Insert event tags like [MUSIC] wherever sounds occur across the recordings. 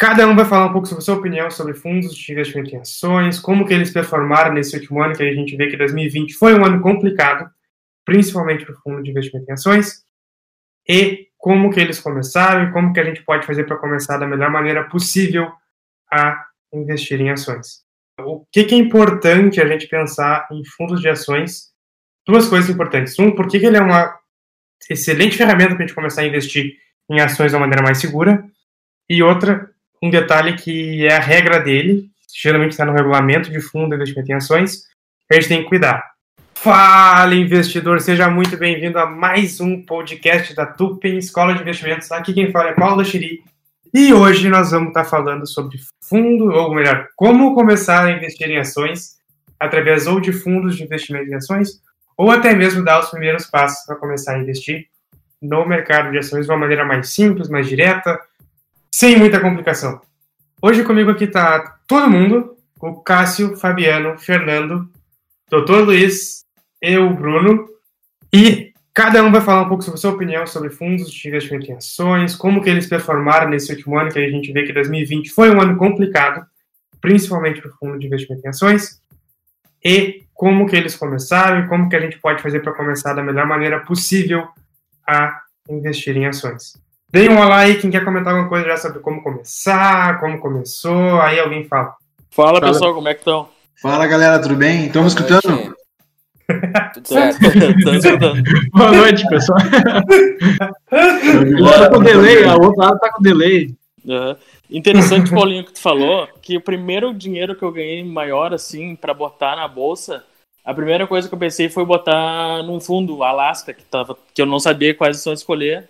cada um vai falar um pouco sobre a sua opinião sobre fundos de investimento em ações, como que eles performaram nesse último ano, que a gente vê que 2020 foi um ano complicado, principalmente para o fundo de investimento em ações, e como que eles começaram e como que a gente pode fazer para começar da melhor maneira possível a investir em ações. O que, que, é importante a gente pensar em fundos de ações? Duas coisas importantes. Um, por que, que ele é uma excelente ferramenta para a gente começar a investir em ações de uma maneira mais segura? E outra, um detalhe que é a regra dele, geralmente está no regulamento de fundo de investimento em ações, a gente tem que cuidar. Fala, investidor! Seja muito bem-vindo a mais um podcast da Tupem Escola de Investimentos. Aqui quem fala é Paulo Xiri. E hoje nós vamos estar falando sobre fundo, ou melhor, como começar a investir em ações através ou de fundos de investimento em ações, ou até mesmo dar os primeiros passos para começar a investir no mercado de ações de uma maneira mais simples, mais direta, sem muita complicação. Hoje comigo aqui está todo mundo, o Cássio, Fabiano, Fernando, Doutor Luiz, eu, Bruno, e cada um vai falar um pouco sobre a sua opinião sobre fundos de investimento em ações, como que eles performaram nesse último ano, que a gente vê que 2020 foi um ano complicado, principalmente para o fundo de investimento em ações, e como que eles começaram e como que a gente pode fazer para começar da melhor maneira possível a investir em ações. Deem um olá aí, quem quer comentar alguma coisa já sobre como começar, como começou, aí alguém fala. Fala, fala. pessoal, como é que estão? Fala galera, tudo bem? Estão me escutando? Tudo certo. [LAUGHS] Boa noite, pessoal. Um tá com delay, a outra lado tá com delay. Uhum. Interessante, Paulinho, que tu falou, que o primeiro dinheiro que eu ganhei maior, assim, para botar na bolsa, a primeira coisa que eu pensei foi botar num fundo, Alaska, que, tava, que eu não sabia quais são escolher.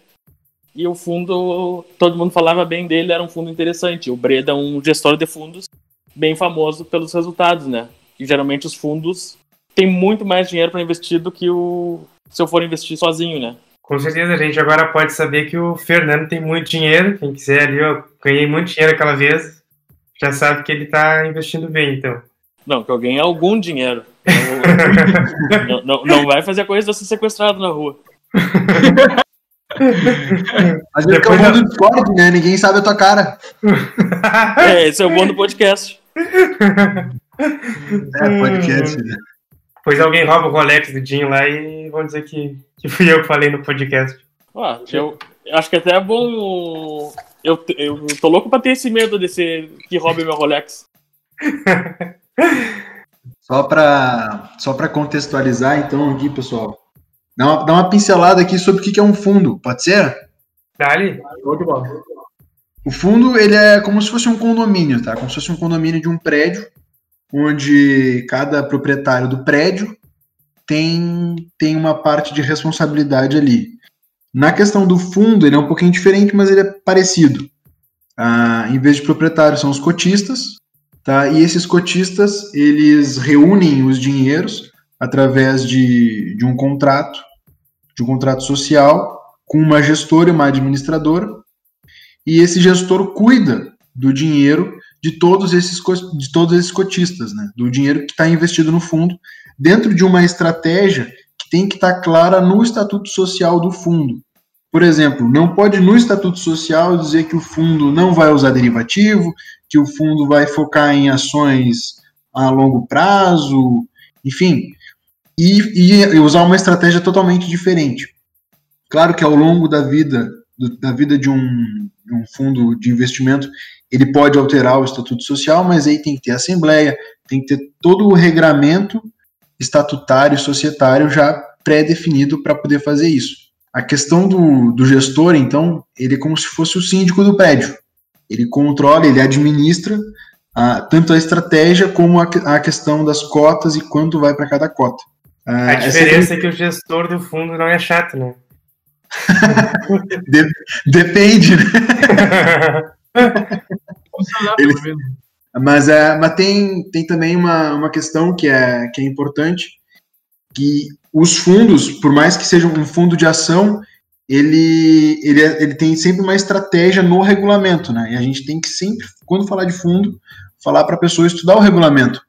E o fundo, todo mundo falava bem dele, era um fundo interessante. O Breda é um gestor de fundos bem famoso pelos resultados, né? E geralmente os fundos tem muito mais dinheiro para investir do que o se eu for investir sozinho, né? Com certeza, a gente agora pode saber que o Fernando tem muito dinheiro. Quem quiser ali, eu ganhei muito dinheiro aquela vez, já sabe que ele está investindo bem, então. Não, que eu ganhei algum dinheiro. [LAUGHS] não, não, não, vai fazer coisa de ser sequestrado na rua. [LAUGHS] [LAUGHS] Mas ele Depois é o bom do Discord, né? Ninguém sabe a tua cara. [LAUGHS] É, esse é o bom do podcast. [LAUGHS] É, podcast, né? Pois alguém rouba o Rolex do Dinho lá e vão dizer que, que fui eu que falei no podcast. Ah, eu acho que até é bom. Eu, eu tô louco pra ter esse medo desse que roube meu Rolex. só pra, só pra contextualizar, então, aqui, pessoal. Dá uma, dá uma pincelada aqui sobre o que é um fundo, pode ser? Dali. O fundo, ele é como se fosse um condomínio, tá? Como se fosse um condomínio de um prédio onde cada proprietário do prédio tem, tem uma parte de responsabilidade ali. Na questão do fundo, ele é um pouquinho diferente, mas ele é parecido. Ah, em vez de proprietários, são os cotistas, tá? E esses cotistas, eles reúnem os dinheiros através de, de um contrato, de um contrato social, com uma gestora e uma administradora, e esse gestor cuida do dinheiro de todos esses, de todos esses cotistas, né? do dinheiro que está investido no fundo, dentro de uma estratégia que tem que estar tá clara no estatuto social do fundo. Por exemplo, não pode no estatuto social dizer que o fundo não vai usar derivativo, que o fundo vai focar em ações a longo prazo, enfim, e, e usar uma estratégia totalmente diferente. Claro que ao longo da vida, da vida de um, de um fundo de investimento, ele pode alterar o estatuto social, mas aí tem que ter assembleia, tem que ter todo o regramento estatutário, societário já pré-definido para poder fazer isso. A questão do, do gestor, então, ele é como se fosse o síndico do prédio. Ele controla, ele administra a, tanto a estratégia como a, a, questão das cotas e quanto vai para cada cota. A diferença é que o gestor do fundo não é chato, né? Depende, né? [LAUGHS] Ele, mas é, mas tem, tem também uma, uma questão que é, que é importante, que os fundos, por mais que seja um fundo de ação, ele, ele, é, ele tem sempre uma estratégia no regulamento, né? E a gente tem que sempre, quando falar de fundo, falar para a pessoa estudar o regulamento.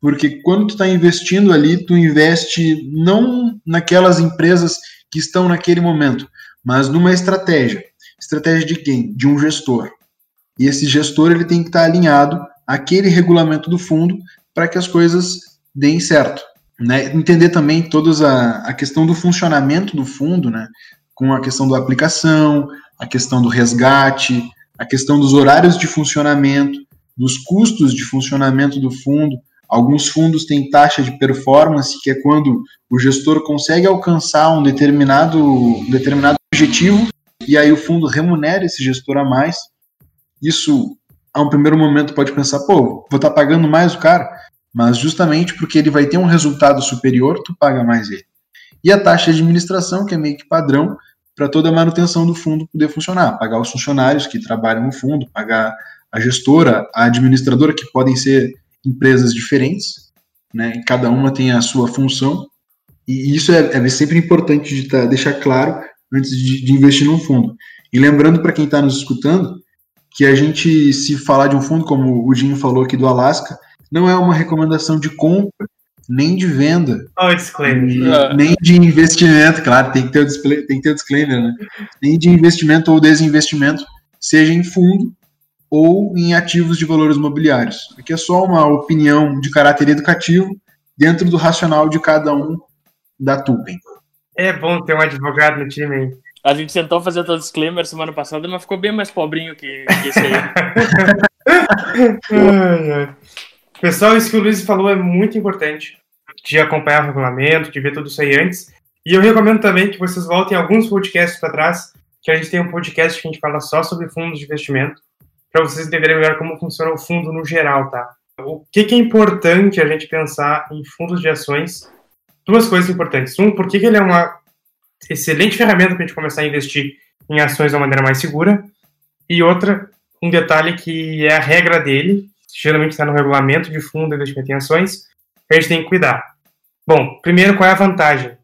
Porque quando tu está investindo ali, tu investe não naquelas empresas que estão naquele momento, mas numa estratégia. Estratégia de quem? De um gestor. E esse gestor ele tem que estar alinhado àquele regulamento do fundo para que as coisas deem certo. Né? Entender também toda a, a questão do funcionamento do fundo, né? com a questão da aplicação, a questão do resgate, a questão dos horários de funcionamento, dos custos de funcionamento do fundo. Alguns fundos têm taxa de performance, que é quando o gestor consegue alcançar um determinado, um determinado objetivo e aí o fundo remunera esse gestor a mais. Isso, a um primeiro momento, pode pensar, pô, vou estar tá pagando mais o cara, mas justamente porque ele vai ter um resultado superior, tu paga mais ele. E a taxa de administração, que é meio que padrão, para toda a manutenção do fundo poder funcionar, pagar os funcionários que trabalham no fundo, pagar a gestora, a administradora, que podem ser empresas diferentes, né? Cada uma tem a sua função, e isso é, é sempre importante de tá, deixar claro antes de, de investir num fundo. E lembrando para quem está nos escutando que a gente, se falar de um fundo, como o Jim falou aqui do Alasca, não é uma recomendação de compra nem de venda. Oh, disclaimer. E, é. Nem de investimento, claro, tem que, ter o display, tem que ter o disclaimer, né? Nem de investimento ou desinvestimento, seja em fundo ou em ativos de valores imobiliários. Aqui é só uma opinião de caráter educativo dentro do racional de cada um da Tupen. É bom ter um advogado no time, hein? A gente tentou fazer todo disclaimer semana passada, mas ficou bem mais pobrinho que, que esse aí. [LAUGHS] Pessoal, isso que o Luiz falou é muito importante, de acompanhar o regulamento, de ver tudo isso aí antes. E eu recomendo também que vocês voltem alguns podcasts para trás, que a gente tem um podcast que a gente fala só sobre fundos de investimento, para vocês entenderem melhor como funciona o fundo no geral, tá? O que, que é importante a gente pensar em fundos de ações? Duas coisas importantes. Um, por que, que ele é uma excelente ferramenta para a gente começar a investir em ações de uma maneira mais segura? E outra, um detalhe que é a regra dele, geralmente está no regulamento de fundo de investimento em ações, a gente tem que cuidar. Bom, primeiro, qual é a vantagem?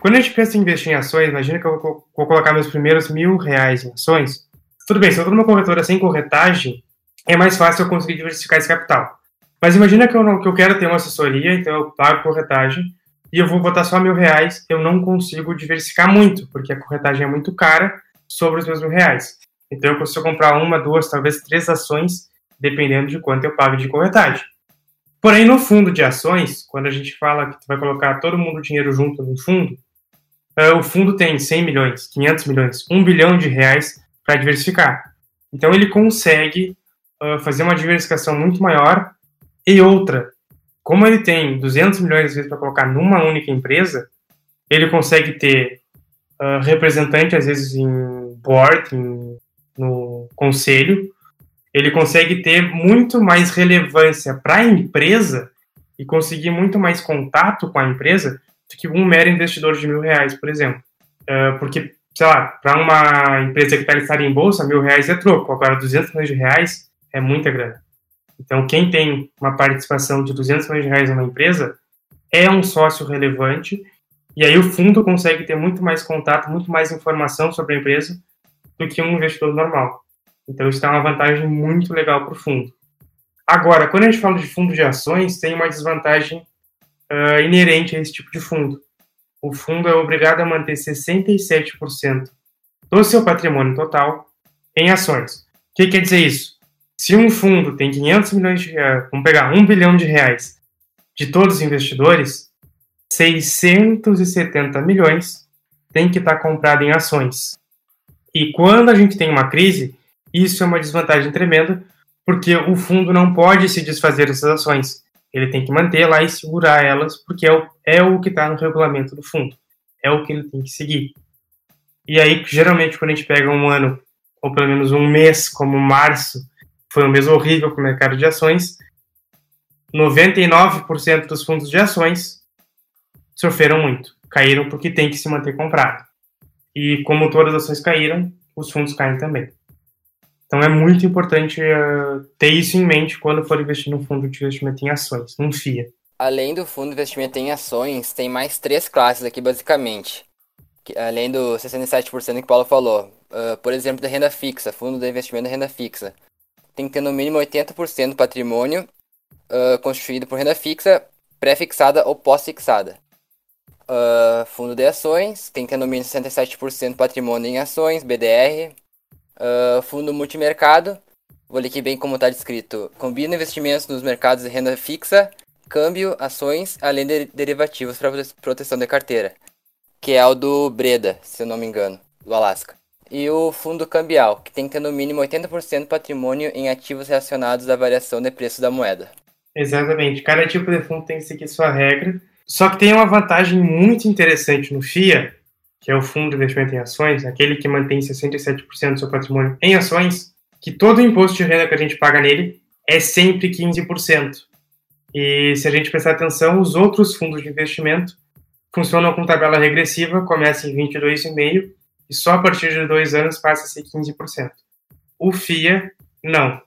Quando a gente pensa em investir em ações, imagina que eu vou, colocar meus primeiros mil reais em ações. Tudo bem, se eu estou numa corretora sem corretagem, é mais fácil eu conseguir diversificar esse capital. Mas imagina que eu, não, que eu quero ter uma assessoria, então eu pago corretagem, e eu vou botar só mil reais, eu não consigo diversificar muito, porque a corretagem é muito cara sobre os meus mil reais. Então eu consigo comprar uma, duas, talvez três ações dependendo de quanto eu pago de corretagem. Porém, no fundo de ações, quando a gente fala que tu vai colocar todo mundo dinheiro junto no fundo, uh, o fundo tem 100 milhões, 500 milhões, 1 bilhão de reais para diversificar. Então, ele consegue uh, fazer uma diversificação muito maior. E outra, como ele tem 200 milhões vezes para colocar numa única empresa, ele consegue ter uh, representante, às vezes, em board, em, no conselho, ele consegue ter muito mais relevância para a empresa e conseguir muito mais contato com a empresa do que um mero investidor de mil reais, por exemplo. Uh, porque, sei lá, para uma empresa que está listada em bolsa, mil reais é troco. Agora, 200 milhões de reais é muita grana. Então, quem tem uma participação de 200 milhões de reais numa empresa é um sócio relevante e aí o fundo consegue ter muito mais contato, muito mais informação sobre a empresa do que um investidor normal. Então, isso é uma vantagem muito legal para o fundo. Agora, quando a gente fala de fundo de ações, tem uma desvantagem uh, inerente a esse tipo de fundo. O fundo é obrigado a manter 67% do seu patrimônio total em ações. O que quer dizer isso? Se um fundo tem 500 milhões de reais, vamos pegar 1 bilhão de reais de todos os investidores, 670 milhões tem que estar comprado em ações. E quando a gente tem uma crise, isso é uma desvantagem tremenda, porque o fundo não pode se desfazer dessas ações. Ele tem que manter lá e segurar elas, porque é o, é o que está no regulamento do fundo. É o que ele tem que seguir. E aí, geralmente, quando a gente pega um ano, ou pelo menos um mês, como março, foi um mês horrível para o mercado de ações, 99% dos fundos de ações sofreram muito. Caíram porque tem que se manter comprado. E como todas as ações caíram, os fundos caem também. Então é muito importante uh, ter isso em mente quando for investir no fundo de investimento em ações, num FIA. Além do fundo de investimento em ações, tem mais três classes aqui basicamente. Que, além do 67% que o Paulo falou. Uh, por exemplo, da renda fixa, fundo de investimento em renda fixa. Tem que ter no mínimo 80% do patrimônio uh, constituído por renda fixa, pré-fixada ou pós-fixada. Fundo de ações, tem que ter no mínimo 67% do patrimônio em ações, BDR, uh, fundo multimercado Vou ler aqui bem como está descrito. Combina investimentos nos mercados de renda fixa, câmbio, ações, além de derivativos para proteção de carteira. Que é o do Breda, se eu não me engano, do Alasca. E o fundo cambial, que tem que ter no mínimo 80% patrimônio em ativos relacionados à variação de preço da moeda. Exatamente. Cada tipo de fundo tem que seguir sua regra. Só que tem uma vantagem muito interessante no FIA, que é o Fundo de Investimento em Ações, aquele que mantém 67% do seu patrimônio em ações, que todo o imposto de renda que a gente paga nele é sempre 15%. E se a gente prestar atenção, os outros fundos de investimento funcionam com tabela regressiva, começa em 22,5% e só a partir de dois anos passa a ser 15%. O FIA, não.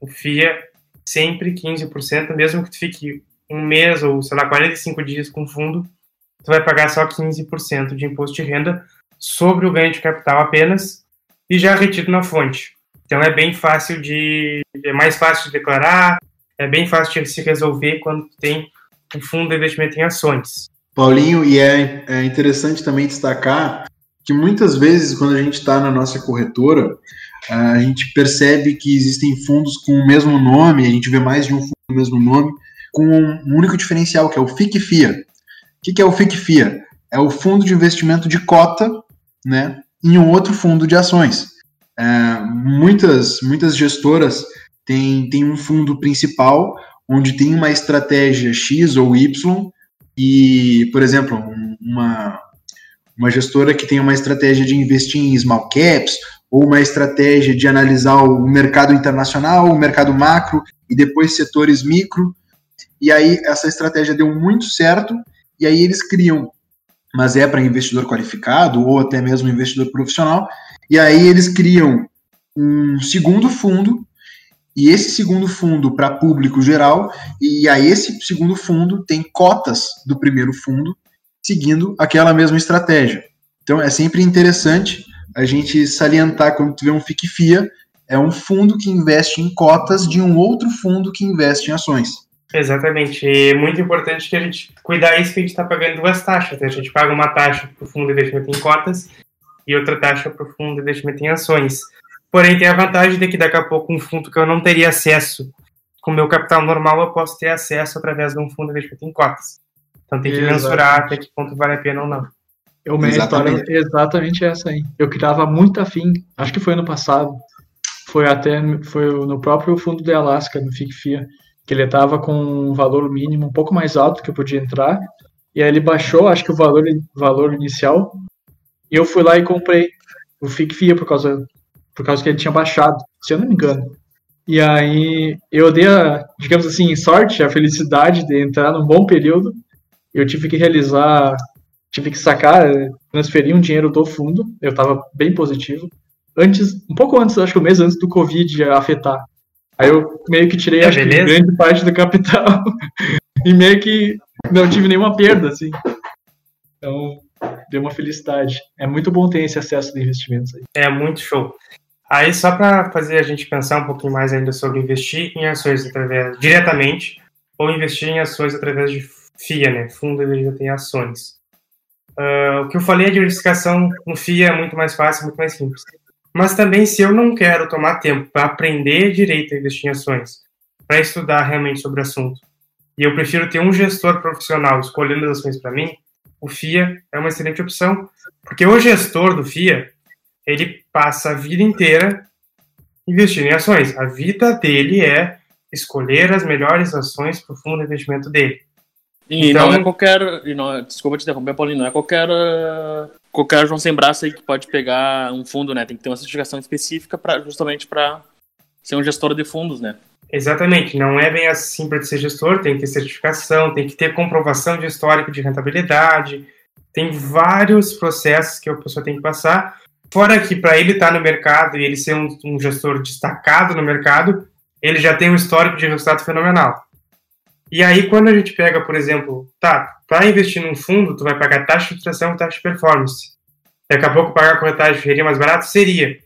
O FIA, sempre 15%, mesmo que tu fique um mês ou, sei lá, 45 dias com fundo, tu vai pagar só 15% de imposto de renda sobre o ganho de capital apenas e já retido na fonte. Então é bem fácil de. é mais fácil de declarar, é bem fácil de se resolver quando tem um fundo de investimento em ações. Paulinho, e é, é interessante também destacar que muitas vezes, quando a gente está na nossa corretora, a gente percebe que existem fundos com o mesmo nome, a gente vê mais de um fundo com o mesmo nome, com um único diferencial, que é o FIC-FIA. O que é o FIC-FIA? É o fundo de investimento de cota né, em um outro fundo de ações. É, muitas, muitas gestoras têm, têm um fundo principal, onde tem uma estratégia X ou Y, e, por exemplo, uma, uma gestora que tem uma estratégia de investir em small caps, ou uma estratégia de analisar o mercado internacional, o mercado macro e depois setores micro. E aí essa estratégia deu muito certo, e aí eles criam, mas é para investidor qualificado ou até mesmo investidor profissional, e aí eles criam um segundo fundo, e esse segundo fundo para público geral, e aí esse segundo fundo tem cotas do primeiro fundo, seguindo aquela mesma estratégia. Então é sempre interessante a gente salientar quando tu vê um FICFIA, é um fundo que investe em cotas de um outro fundo que investe em ações. Exatamente. E é muito importante que a gente cuidar isso que a gente está pagando duas taxas. Né? A gente paga uma taxa para o fundo de investimento em cotas e outra taxa para o fundo de investimento em ações. Porém, tem a vantagem de que daqui a pouco um fundo que eu não teria acesso com o meu capital normal, eu posso ter acesso através de um fundo de investimento em cotas. Então tem que Exatamente. mensurar até que ponto vale a pena ou não. Eu, minha exatamente. história é exatamente essa aí. Eu criava muito afim, acho que foi ano passado, foi até foi no próprio fundo de Alaska, no FICFIA, que ele estava com um valor mínimo um pouco mais alto que eu podia entrar, e aí ele baixou, acho que o valor, valor inicial, e eu fui lá e comprei o FICFIA por causa, por causa que ele tinha baixado, se eu não me engano. E aí eu dei a, digamos assim, sorte, a felicidade de entrar num bom período, eu tive que realizar, tive que sacar, transferir um dinheiro do fundo, eu estava bem positivo. Antes, um pouco antes, acho que um mês antes do Covid afetar. Aí eu meio que tirei, é, acho que, grande parte do capital [LAUGHS] e meio que não tive nenhuma perda, assim. Então, deu uma felicidade. É muito bom ter esse acesso de investimentos aí. É muito show. Aí, só para fazer a gente pensar um pouquinho mais ainda sobre investir em ações através diretamente ou investir em ações através de FIA, né? Fundo de Investimento em Ações. Uh, o que eu falei, a diversificação no FIA é muito mais fácil, muito mais simples. Mas também, se eu não quero tomar tempo para aprender direito a investir em ações, para estudar realmente sobre o assunto, e eu prefiro ter um gestor profissional escolhendo as ações para mim, o FIA é uma excelente opção, porque o gestor do FIA, ele passa a vida inteira investindo em ações. A vida dele é escolher as melhores ações para o fundo de investimento dele. E então, não é qualquer. E não, desculpa te interromper, Paulinho, não é qualquer. Qualquer João sem braço aí que pode pegar um fundo, né? Tem que ter uma certificação específica justamente para ser um gestor de fundos, né? Exatamente, não é bem assim para ser gestor, tem que ter certificação, tem que ter comprovação de histórico de rentabilidade, tem vários processos que a pessoa tem que passar. Fora que para ele estar tá no mercado e ele ser um, um gestor destacado no mercado, ele já tem um histórico de resultado fenomenal. E aí, quando a gente pega, por exemplo, tá, para investir num fundo, tu vai pagar taxa de filtração e taxa de performance. Daqui a pouco pagar corretagem seria mais barato? Seria.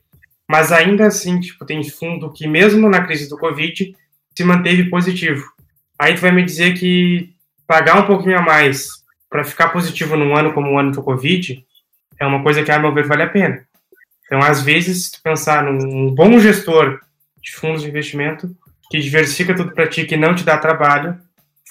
Mas ainda assim, tipo, tem fundo que mesmo na crise do Covid se manteve positivo. Aí tu vai me dizer que pagar um pouquinho a mais para ficar positivo num ano como o ano do Covid é uma coisa que, a meu ver, vale a pena. Então, às vezes, se tu pensar num bom gestor de fundos de investimento que diversifica tudo para ti, que não te dá trabalho.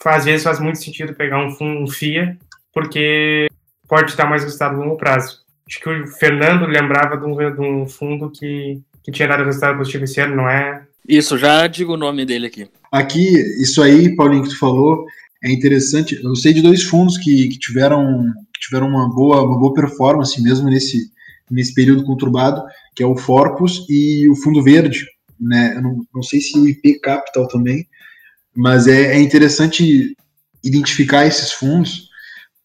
Às vezes faz muito sentido pegar um, fundo, um FIA, porque pode dar mais resultado a longo prazo. Acho que o Fernando lembrava de um, de um fundo que, que tinha dado resultado positivo esse ano, não é? Isso, já digo o nome dele aqui. Aqui, isso aí, Paulinho, que tu falou, é interessante. Eu sei de dois fundos que, que tiveram, que tiveram uma, boa, uma boa performance, mesmo nesse, nesse período conturbado, que é o Forpus e o Fundo Verde. Né? Eu não, não sei se o IP Capital também, mas é, é interessante identificar esses fundos,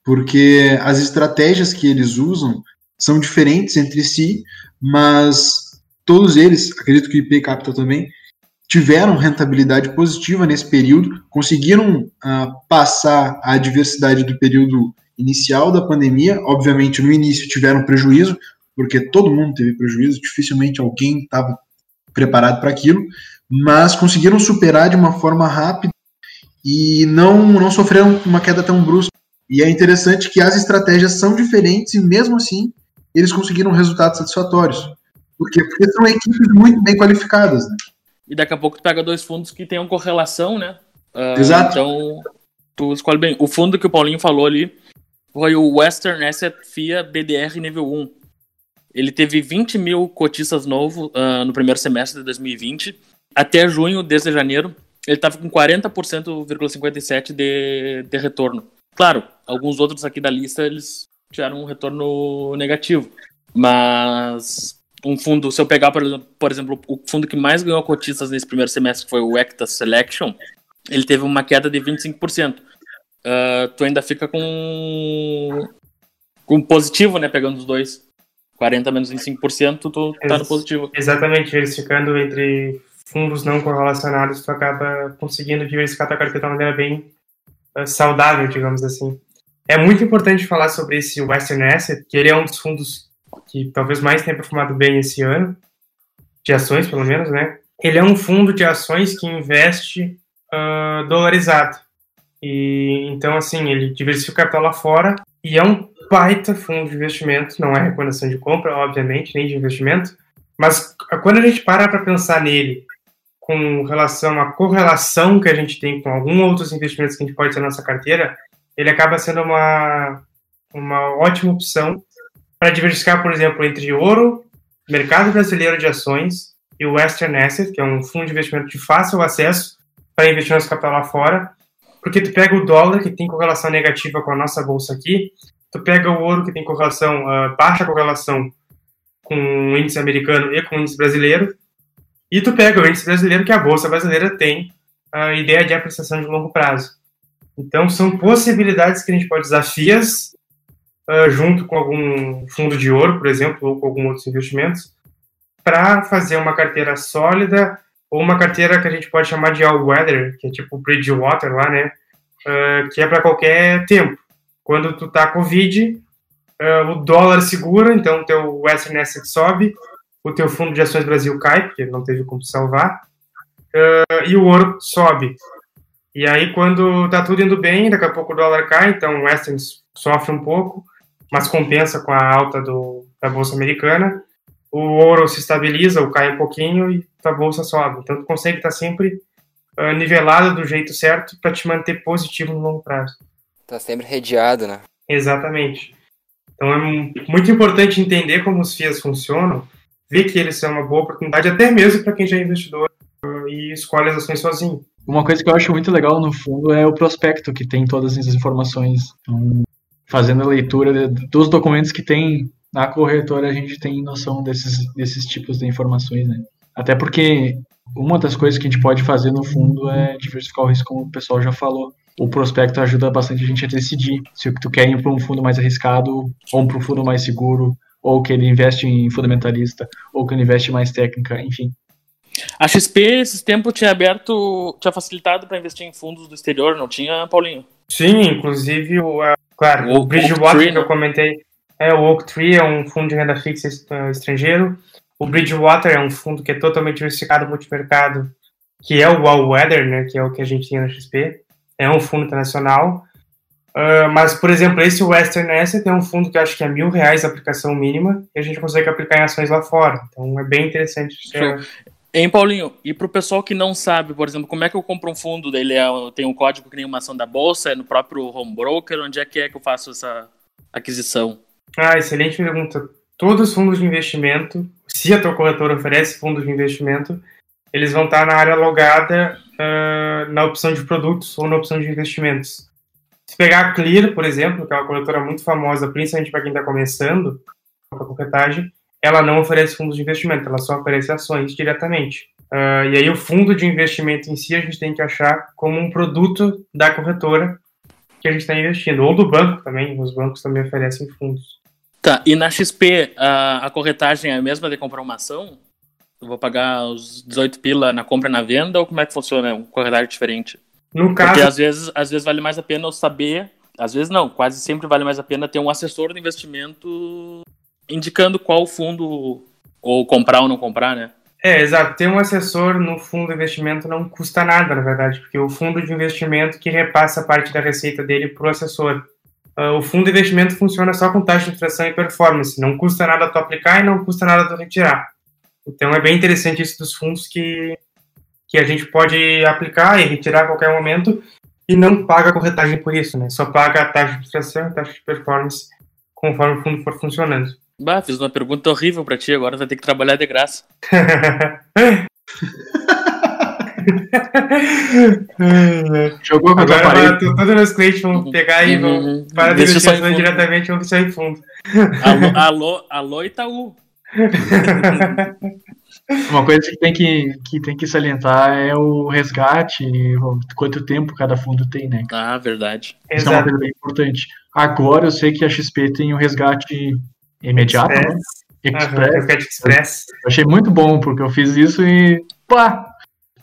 porque as estratégias que eles usam são diferentes entre si, mas todos eles, acredito que o IP Capital também, tiveram rentabilidade positiva nesse período, conseguiram uh, passar a adversidade do período inicial da pandemia. Obviamente, no início tiveram prejuízo, porque todo mundo teve prejuízo, dificilmente alguém estava preparado para aquilo, mas conseguiram superar de uma forma rápida e não, não sofreram uma queda tão brusca. E é interessante que as estratégias são diferentes e mesmo assim eles conseguiram resultados satisfatórios. Porque, porque são equipes muito bem qualificadas. Né? E daqui a pouco tu pega dois fundos que tenham correlação, né? Uh, Exato. Então, tu escolhe bem. O fundo que o Paulinho falou ali foi o Western Asset FIA BDR nível 1. Ele teve 20 mil cotistas novos uh, no primeiro semestre de 2020. Até junho, desde janeiro, ele estava com 40,57% de, de retorno. Claro, alguns outros aqui da lista eles tiveram um retorno negativo. Mas um fundo, se eu pegar, por exemplo, por exemplo, o fundo que mais ganhou cotistas nesse primeiro semestre, que foi o Ecta Selection, ele teve uma queda de 25%. Uh, ah, tu ainda fica com, com positivo, né, pegando os dois. 40 menos 25%, tu tá no positivo. Exatamente, eles ficando entre fundos não correlacionados, tu acaba conseguindo diversificar tua carteira de uma maneira bem uh, saudável, digamos assim. É muito importante falar sobre esse Western Asset, que ele é um dos fundos que talvez mais tenha performado bem esse ano, de ações pelo menos, né? Ele é um fundo de ações que investe uh, dolarizado. E então assim, ele diversifica capital lá fora e é um baita fundo de investimento, não é recomendação de compra, obviamente, nem de investimento, mas quando a gente para para pensar nele com relação à correlação que a gente tem com alguns outros investimentos que a gente pode ter na nossa carteira, ele acaba sendo uma, uma ótima opção para diversificar, por exemplo, entre ouro, mercado brasileiro de ações e o Western Asset, que é um fundo de investimento de fácil acesso para investir nosso capital lá fora, porque tu pega o dólar, que tem correlação negativa com a nossa bolsa aqui, tu pega o ouro, que tem correlação, uh, baixa correlação com o índice americano e com o índice brasileiro, e tu pega o índice brasileiro, que a bolsa brasileira tem a ideia de apreciação de longo prazo. Então, são possibilidades que a gente pode usar FIAs uh, junto com algum fundo de ouro, por exemplo, ou com alguns outros investimentos, para fazer uma carteira sólida ou uma carteira que a gente pode chamar de all-weather, que é tipo Bridgewater lá, né? Uh, que é para qualquer tempo. Quando tu tá Covid, uh, o dólar segura, então o teu Western Asset sobe, o teu fundo de ações Brasil cai, porque não teve como salvar, uh, e o ouro sobe. E aí, quando tá tudo indo bem, daqui a pouco o dólar cai, então o Western sofre um pouco, mas compensa com a alta do, da bolsa americana. O ouro se estabiliza, ou cai um pouquinho e a bolsa sobe. Então, tu consegue estar sempre uh, nivelado do jeito certo para te manter positivo no longo prazo. Tá sempre redeado, né? Exatamente. Então, é muito importante entender como os FIAs funcionam, ver que eles são uma boa oportunidade, até mesmo para quem já é investidor uh, e escolhe as ações sozinho. Uma coisa que eu acho muito legal no fundo é o prospecto que tem todas essas informações. Então, fazendo a leitura dos documentos que tem na corretora, a gente tem noção desses, desses tipos de informações, né? Até porque uma das coisas que a gente pode fazer no fundo é diversificar o risco, como o pessoal já falou. O prospecto ajuda bastante a gente a decidir se tu quer ir para um fundo mais arriscado ou para um fundo mais seguro, ou que ele investe em fundamentalista, ou que ele investe mais técnica, enfim. A XP, esses tempos, tinha aberto, tinha facilitado para investir em fundos do exterior, não tinha, Paulinho? Sim, inclusive o, Claro, o, o Bridgewater que eu comentei, é, o Oaktree é um fundo de renda fixa estrangeiro. O Bridgewater é um fundo que é totalmente diversificado multimercado, que é o All Weather, né, que é o que a gente tem na XP. É um fundo internacional. Uh, mas, por exemplo, esse Western Asset é um fundo que acho que é mil reais a aplicação mínima e a gente consegue aplicar em ações lá fora. Então é bem interessante. Hein, Paulinho? E pro pessoal que não sabe, por exemplo, como é que eu compro um fundo? Ele é, tem um código que nem uma ação da bolsa, é no próprio home broker, onde é que é que eu faço essa aquisição? Ah, excelente pergunta. Todos os fundos de investimento, se a tua corretora oferece fundos de investimento, eles vão estar na área logada uh, na opção de produtos ou na opção de investimentos. Se pegar a Clear, por exemplo, que é uma corretora muito famosa, principalmente para quem está começando com a corretagem, ela não oferece fundos de investimento, ela só oferece ações diretamente. Uh, e aí o fundo de investimento em si a gente tem que achar como um produto da corretora que a gente está investindo, ou do banco também, os bancos também oferecem fundos. Tá, e na XP a, a corretagem é a mesma de comprar uma ação? Eu vou pagar os 18 pila na compra e na venda, ou como é que funciona? É um corretagem diferente? No caso... Porque às vezes, às vezes vale mais a pena eu saber, às vezes não, quase sempre vale mais a pena ter um assessor de investimento indicando qual fundo ou comprar ou não comprar, né? É, exato. Ter um assessor no fundo de investimento não custa nada, na verdade, porque o fundo de investimento que repassa parte da receita dele para o assessor. Uh, o fundo de investimento funciona só com taxa de inflação e performance. Não custa nada tu aplicar e não custa nada tu retirar. Então é bem interessante isso dos fundos que, que a gente pode aplicar e retirar a qualquer momento e não paga corretagem por isso, né? Só paga a taxa de inflação e taxa de performance conforme o fundo for funcionando. Bah, fiz uma pergunta horrível pra ti, agora vai ter que trabalhar de graça. [LAUGHS] Jogou com Agora todos os meus clientes vão pegar e vão uhum. para de investigações diretamente vão deixar em fundo. Alô, [LAUGHS] alô, alô Itaú. [LAUGHS] Uma coisa que tem que, que tem que salientar é o resgate, quanto tempo cada fundo tem, né? Ah, verdade. Isso Exato. é uma coisa bem importante. Agora eu sei que a XP tem o resgate imediato, Express. Né? Express. Uhum, Express. Eu achei muito bom, porque eu fiz isso e pá!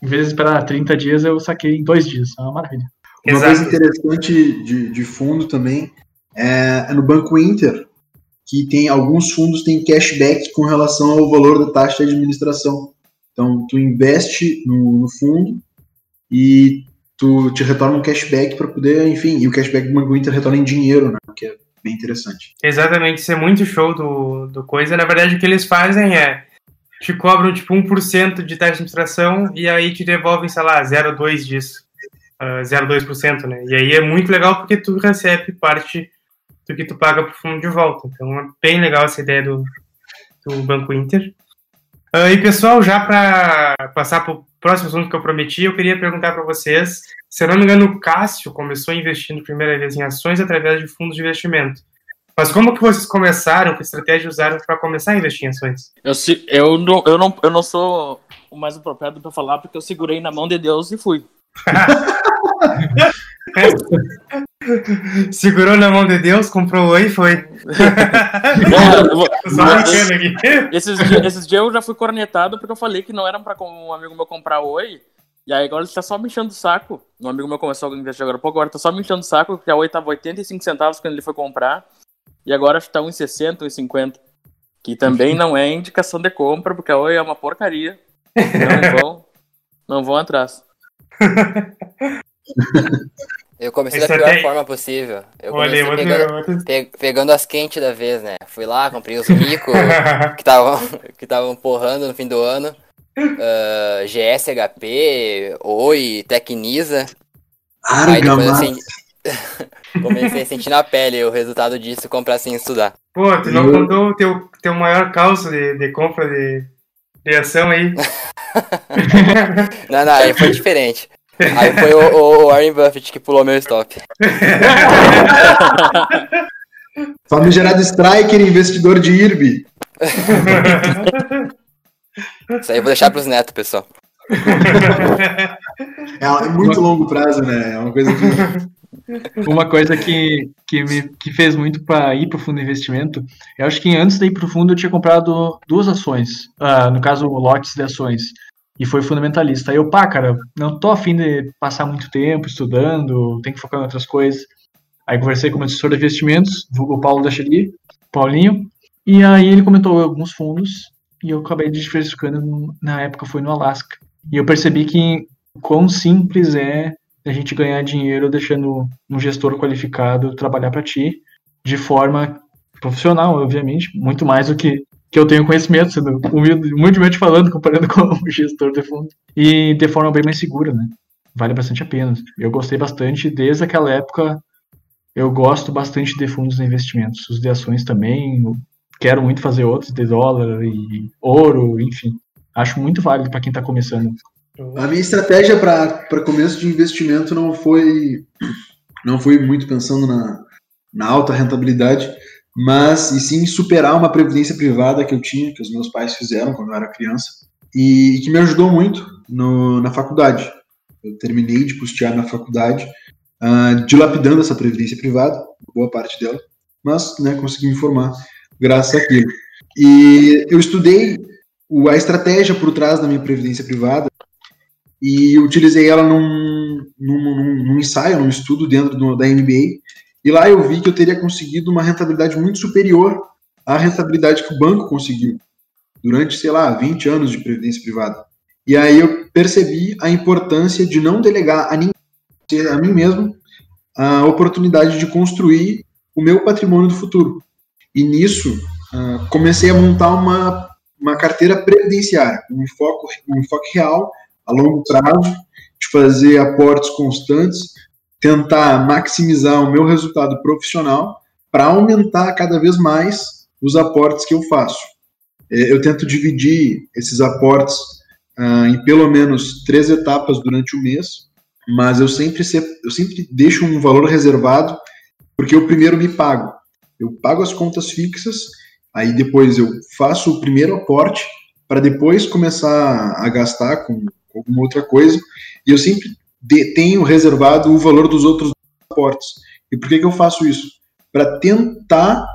Em vez de esperar 30 dias, eu saquei em dois dias. É uma maravilha. Uma Exato. coisa interessante de, de fundo também é, é no Banco Inter, que tem alguns fundos têm cashback com relação ao valor da taxa de administração. Então, tu investe no, no fundo e tu te retorna um cashback para poder, enfim, e o cashback do Banco Inter retorna em dinheiro, né? Que é bem interessante. Exatamente, isso é muito show do, do coisa. Na verdade, o que eles fazem é te cobram tipo 1% de taxa de administração e aí te devolvem, sei lá, 0,2 disso. Uh, ah, 0,2%, né? E aí é muito legal porque tu recebe parte do que tu paga pro fundo de volta. Então é bem legal essa ideia do, do Banco Inter. Uh, e pessoal, já para passar para o próximo assunto que eu prometi, eu queria perguntar para vocês, se eu não me engano, o Cássio começou investindo primeira vez em ações através de fundos de investimento. Mas como que vocês começaram, que estratégia usaram para começar a investir em ações? Eu, eu, não, eu, não, eu não sou o mais apropriado para falar, porque eu segurei na mão de Deus e fui. [LAUGHS] Segurou na mão de Deus, comprou oi e foi. esses, dias, esses dias eu já fui cornetado porque eu falei que não era para um amigo meu comprar oi. E aí agora ele tá só me enchendo o saco. Um amigo meu começou a investir agora há pouco, agora tá só me enchendo o saco, porque a oi tava 85 centavos quando ele foi comprar. E agora tá 1,60, 1,50. Que também não é indicação de compra, porque a Oi é uma porcaria. Não vão, não vão atrás. [LAUGHS] [LAUGHS] Eu comecei Esse da pior forma possível. Eu comecei Olha, pegando, pe pegando, as quentes da vez, né? Fui lá, comprei os micos [LAUGHS] que estavam que estavam porrando no fim do ano. Uh, ah, GSHP, Oi, Tecnisa. Argamassa. Aí [LAUGHS] Comecei a sentir na pele o resultado disso comprar sem estudar. Pô, tu não contou o teu, teu maior causa de, de compra de, de ação aí? não, não, aí foi diferente. Aí foi o, o Warren Buffett que pulou meu stop. [LAUGHS] Famigerado Striker, investidor de IRB. Isso aí eu vou deixar pros netos, pessoal. É, é muito longo prazo, né? É uma coisa que uma coisa que, que me que fez muito para ir para o fundo de investimento, eu acho que antes de ir para o fundo eu tinha comprado duas ações, uh, no caso lotes de ações, e foi fundamentalista. Aí eu, pá, cara, não tô afim de passar muito tempo estudando, tem que focar em outras coisas. Aí conversei com o meu assessor de investimentos, o Paulo da Cheli, Paulinho, e aí ele comentou alguns fundos, e eu acabei diversificando, na época foi no Alasca. E eu percebi que quão simples é a gente ganhar dinheiro deixando um gestor qualificado trabalhar para ti de forma profissional, obviamente, muito mais do que que eu tenho conhecimento, sendo humildemente falando, comparando [LAUGHS] com o gestor de fundo. E de forma bem mais segura, né? Vale bastante a pena. Eu gostei bastante desde aquela época. Eu gosto bastante de fundos de investimentos. Os de ações também. Quero muito fazer outros de dólar e ouro, enfim. Acho muito válido para quem está começando. A minha estratégia para começo de investimento não foi não foi muito pensando na, na alta rentabilidade, mas e sim superar uma previdência privada que eu tinha, que os meus pais fizeram quando eu era criança, e, que me ajudou muito no, na faculdade. Eu terminei de custear na faculdade, uh, dilapidando essa previdência privada, boa parte dela, mas né, consegui me formar graças àquilo. E eu estudei a estratégia por trás da minha previdência privada e utilizei ela num, num, num, num ensaio, num estudo dentro do, da MBA, e lá eu vi que eu teria conseguido uma rentabilidade muito superior à rentabilidade que o banco conseguiu durante, sei lá, 20 anos de previdência privada. E aí eu percebi a importância de não delegar a, ninguém, a mim mesmo a oportunidade de construir o meu patrimônio do futuro. E nisso, uh, comecei a montar uma, uma carteira previdenciária, um enfoque, um enfoque real, a longo prazo, de fazer aportes constantes, tentar maximizar o meu resultado profissional para aumentar cada vez mais os aportes que eu faço. É, eu tento dividir esses aportes uh, em pelo menos três etapas durante o mês, mas eu sempre, eu sempre deixo um valor reservado porque eu primeiro me pago. Eu pago as contas fixas, aí depois eu faço o primeiro aporte para depois começar a gastar com alguma outra coisa. E eu sempre de, tenho reservado o valor dos outros aportes. E por que, que eu faço isso? Para tentar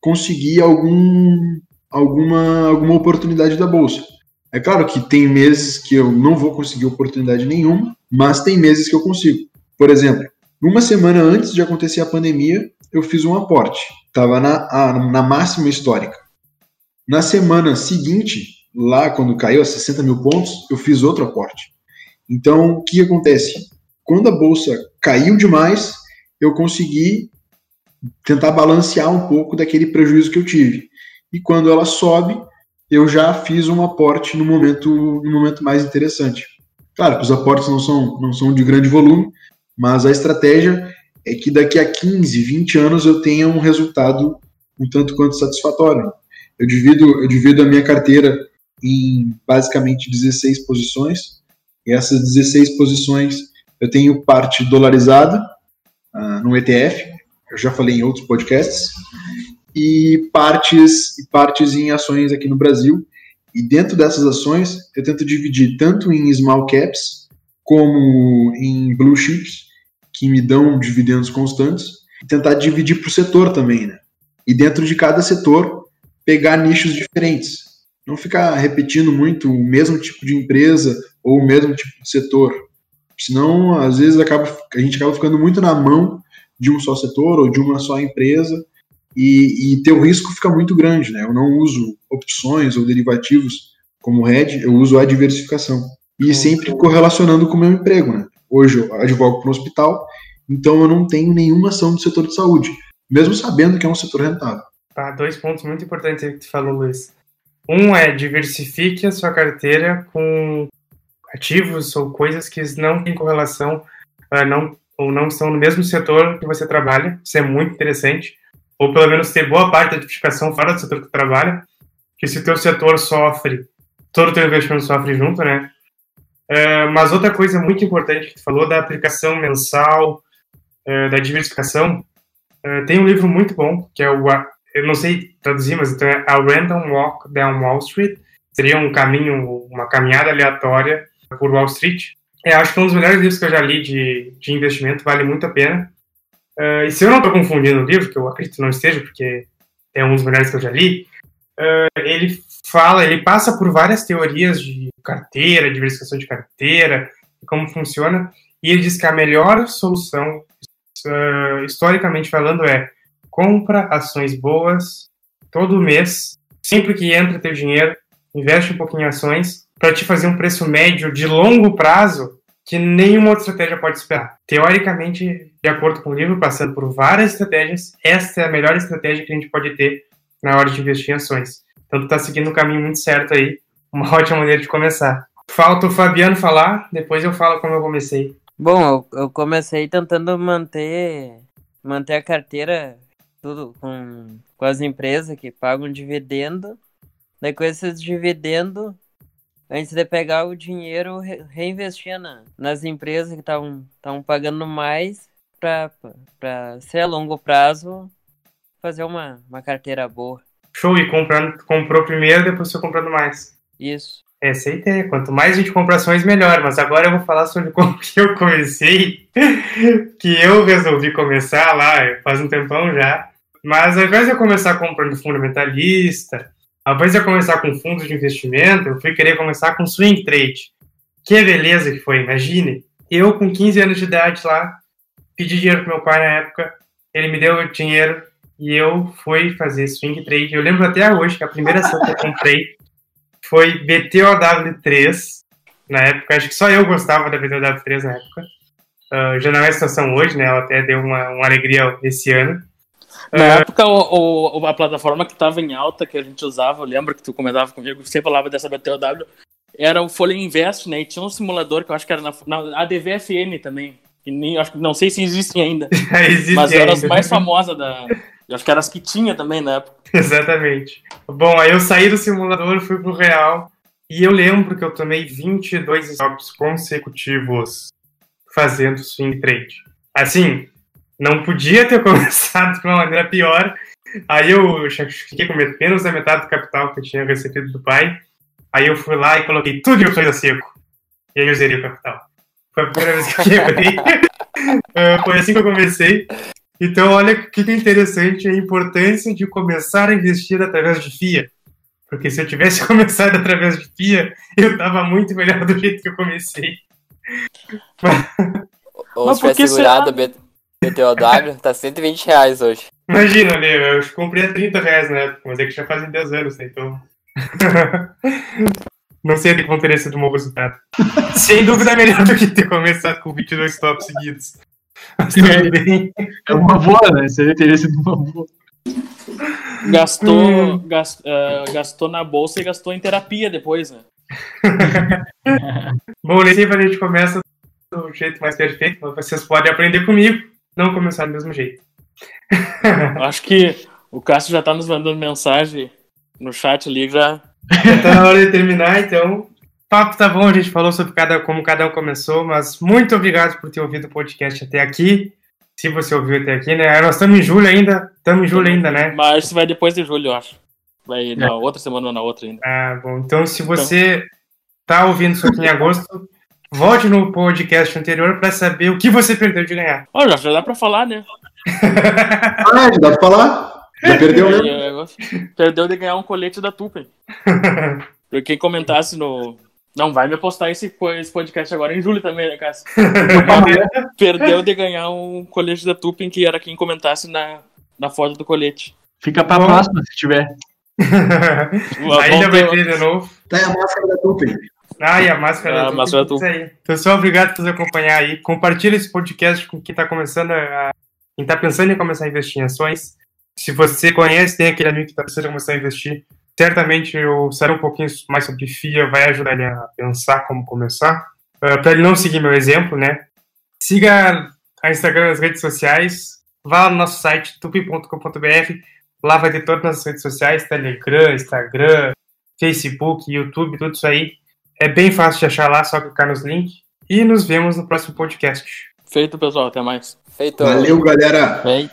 conseguir algum, alguma, alguma oportunidade da bolsa. É claro que tem meses que eu não vou conseguir oportunidade nenhuma, mas tem meses que eu consigo. Por exemplo, uma semana antes de acontecer a pandemia, eu fiz um aporte. Estava na, na máxima histórica. Na semana seguinte, lá quando caiu a 60 mil pontos, eu fiz outro aporte. Então, o que acontece? Quando a bolsa caiu demais, eu consegui tentar balancear um pouco daquele prejuízo que eu tive. E quando ela sobe, eu já fiz um aporte no momento, no momento mais interessante. Claro que os aportes não são, não são de grande volume, mas a estratégia é que daqui a 15, 20 anos eu tenha um resultado um tanto quanto satisfatório. Eu divido, eu divido a minha carteira em basicamente 16 posições, e essas 16 posições eu tenho parte dolarizada uh, no ETF, eu já falei em outros podcasts, e partes, partes em ações aqui no Brasil. E dentro dessas ações eu tento dividir tanto em small caps como em blue chips, que me dão dividendos constantes, e tentar dividir para o setor também, né? E dentro de cada setor, pegar nichos diferentes. Não ficar repetindo muito o mesmo tipo de empresa ou o mesmo tipo de setor. Senão, às vezes, acaba, a gente acaba ficando muito na mão de um só setor ou de uma só empresa e, e teu risco fica muito grande, né? Eu não uso opções ou derivativos como hedge, eu uso a diversificação. E sempre correlacionando com o meu emprego, né? Hoje eu advogo para um hospital, então eu não tenho nenhuma ação do setor de saúde, mesmo sabendo que é um setor rentável. Tá, dois pontos muito importantes que tu falou, Luiz. Um é diversifique a sua carteira com ativos ou coisas que não têm correlação uh, não, ou não estão no mesmo setor que você trabalha. Isso é muito interessante. Ou pelo menos ter boa parte da diversificação fora do setor que trabalha. Que se o teu setor sofre, todo o teu investimento sofre junto, né? Uh, mas outra coisa muito importante que tu falou da aplicação mensal, uh, da diversificação, tem um livro muito bom, que é o eu não sei traduzir, mas então é A Random Walk Down Wall Street. Seria um caminho, uma caminhada aleatória por Wall Street. É, acho que é um dos melhores livros que eu já li de, de investimento, vale muito a pena. Uh, e se eu não estou confundindo o livro, que eu acredito que não esteja, porque é um dos melhores que eu já li, uh, ele fala, ele passa por várias teorias de carteira, diversificação de carteira, como funciona, e ele diz que a melhor solução, uh, historicamente falando, é compra ações boas todo mês, sempre que entra teu dinheiro, investe um pouquinho em ações, para te fazer um preço médio de longo prazo que nenhuma outra estratégia pode esperar. Teoricamente, de acordo com o livro, passando por várias estratégias, essa é a melhor estratégia que a gente pode ter na hora de investir em ações. Então tu tá seguindo um caminho muito certo aí. Uma [LAUGHS] ótima maneira de começar. Falta o Fabiano falar, depois eu falo como eu comecei. Bom, eu, eu comecei tentando manter manter a carteira tudo com, com as empresas que pagam dividendo. Daí com esses dividendos, antes de pegar o dinheiro, re, reinvestir na, nas empresas que estavam pagando mais para ser a longo prazo fazer uma, uma carteira boa. Show, e comprando, comprou primeiro, depois foi comprando mais. Isso. Essa é a ideia. Quanto mais a gente compra ações, melhor. Mas agora eu vou falar sobre como [LAUGHS] que eu comecei, [LAUGHS] que eu resolvi começar lá, faz um tempão já. Mas ao invés de eu começar comprando fundamentalista, ao invés de eu começar com fundos de investimento, eu fui querer começar com swing trade. Que beleza que foi, imagine. Eu, com 15 anos de idade lá, pedi dinheiro pro meu pai na época, ele me deu dinheiro e eu fui fazer swing trade. Eu lembro até hoje que a primeira ação que eu comprei [LAUGHS] foi BTOW3. Na época, acho que só eu gostava da BTOW3 na época. Uh, já não é a situação hoje, né? Ela até deu uma, uma alegria esse ano. Na uh, época, o, o, a plataforma que estava em alta, que a gente usava, eu lembro que tu comentava comigo, você falava dessa BTOW, era o Folha Invest, né? E tinha um simulador que eu acho que era na, na ADVFN também. Que nem, acho, não sei se existem ainda. [LAUGHS] Existe mas ainda. era as mais [LAUGHS] famosas da. Eu acho que eram as que tinha também na época. Exatamente. Bom, aí eu saí do simulador, fui pro real. E eu lembro que eu tomei 22 stops consecutivos fazendo swing trade. Assim, não podia ter [LAUGHS] começado de uma maneira pior. Aí eu fiquei com menos da metade do capital que eu tinha recebido do pai. Aí eu fui lá e coloquei tudo em coisa seco. E aí eu zerei o capital. Foi a primeira vez que eu quebrei. uh, [LAUGHS] foi assim que eu comecei. Então, olha que interessante a importância de começar a investir através de FIA. Porque se eu tivesse [LAUGHS] começado através de FIA, eu estava muito melhor do jeito que eu comecei. Ou se tivesse segurado será? BTOW, tá 120 reais hoje. Imagina, Leo, eu comprei a 30 reais na época, mas é que já fazem 10 anos, né? Então. [LAUGHS] Não sei de como teria sido um bom resultado. Sem dúvida melhor do que ter começado com 22 tops seguidos. Mas tudo bem. É uma boa, né? Seria teria sido uma boa. Gastou, hum. gast, uh, gastou na bolsa e gastou em terapia depois, né? [LAUGHS] Bom, nem sempre a gente começa do jeito mais perfeito, mas vocês podem aprender comigo, não começar do mesmo jeito. Acho que o Cássio já tá nos mandando mensagem no chat ali, já. Tá na hora de terminar, então. O papo tá bom, a gente falou sobre cada, como cada um começou, mas muito obrigado por ter ouvido o podcast até aqui. Se você ouviu até aqui, né? Nós estamos em julho ainda, estamos em julho ainda, né? Mas isso vai depois de julho, eu acho. Vai na é. outra semana ou na outra ainda. Ah, bom. Então, se você então... tá ouvindo isso aqui em agosto, volte no podcast anterior para saber o que você perdeu de ganhar. Olha, já dá para falar, né? [LAUGHS] ah, já dá pra falar. Já perdeu mesmo. Perdeu de ganhar um colete da Tupen. [LAUGHS] Pra quem comentasse no, não vai me postar esse, esse podcast agora em julho também, né, Cássio? [LAUGHS] Perdeu de ganhar um colete da Tupin, que era quem comentasse na, na foto do colete. Fica pra Bom. próxima, se tiver. Ainda vai ter de novo. Tá a máscara da Tupin. Ah, e a máscara é, Tupin. Máscara aí. Pessoal, obrigado por nos acompanhar aí. Compartilha esse podcast com quem tá começando a... Quem tá pensando em começar a investir em ações. Se você conhece, tem aquele amigo que tá pensando em começar a investir, certamente eu será um pouquinho mais sobre FIA, vai ajudar ele a pensar como começar. Uh, ah, para ele não seguir meu exemplo, né? Siga a Instagram nas redes sociais, vá lá no nosso site tupi.com.br, lá vai ter todas as redes sociais, Telegram, Instagram, Facebook, YouTube, tudo isso aí. É bem fácil de achar lá, só clicar nos links. E nos vemos no próximo podcast. Feito, pessoal. Até mais. Feito. Valeu, galera. Feito.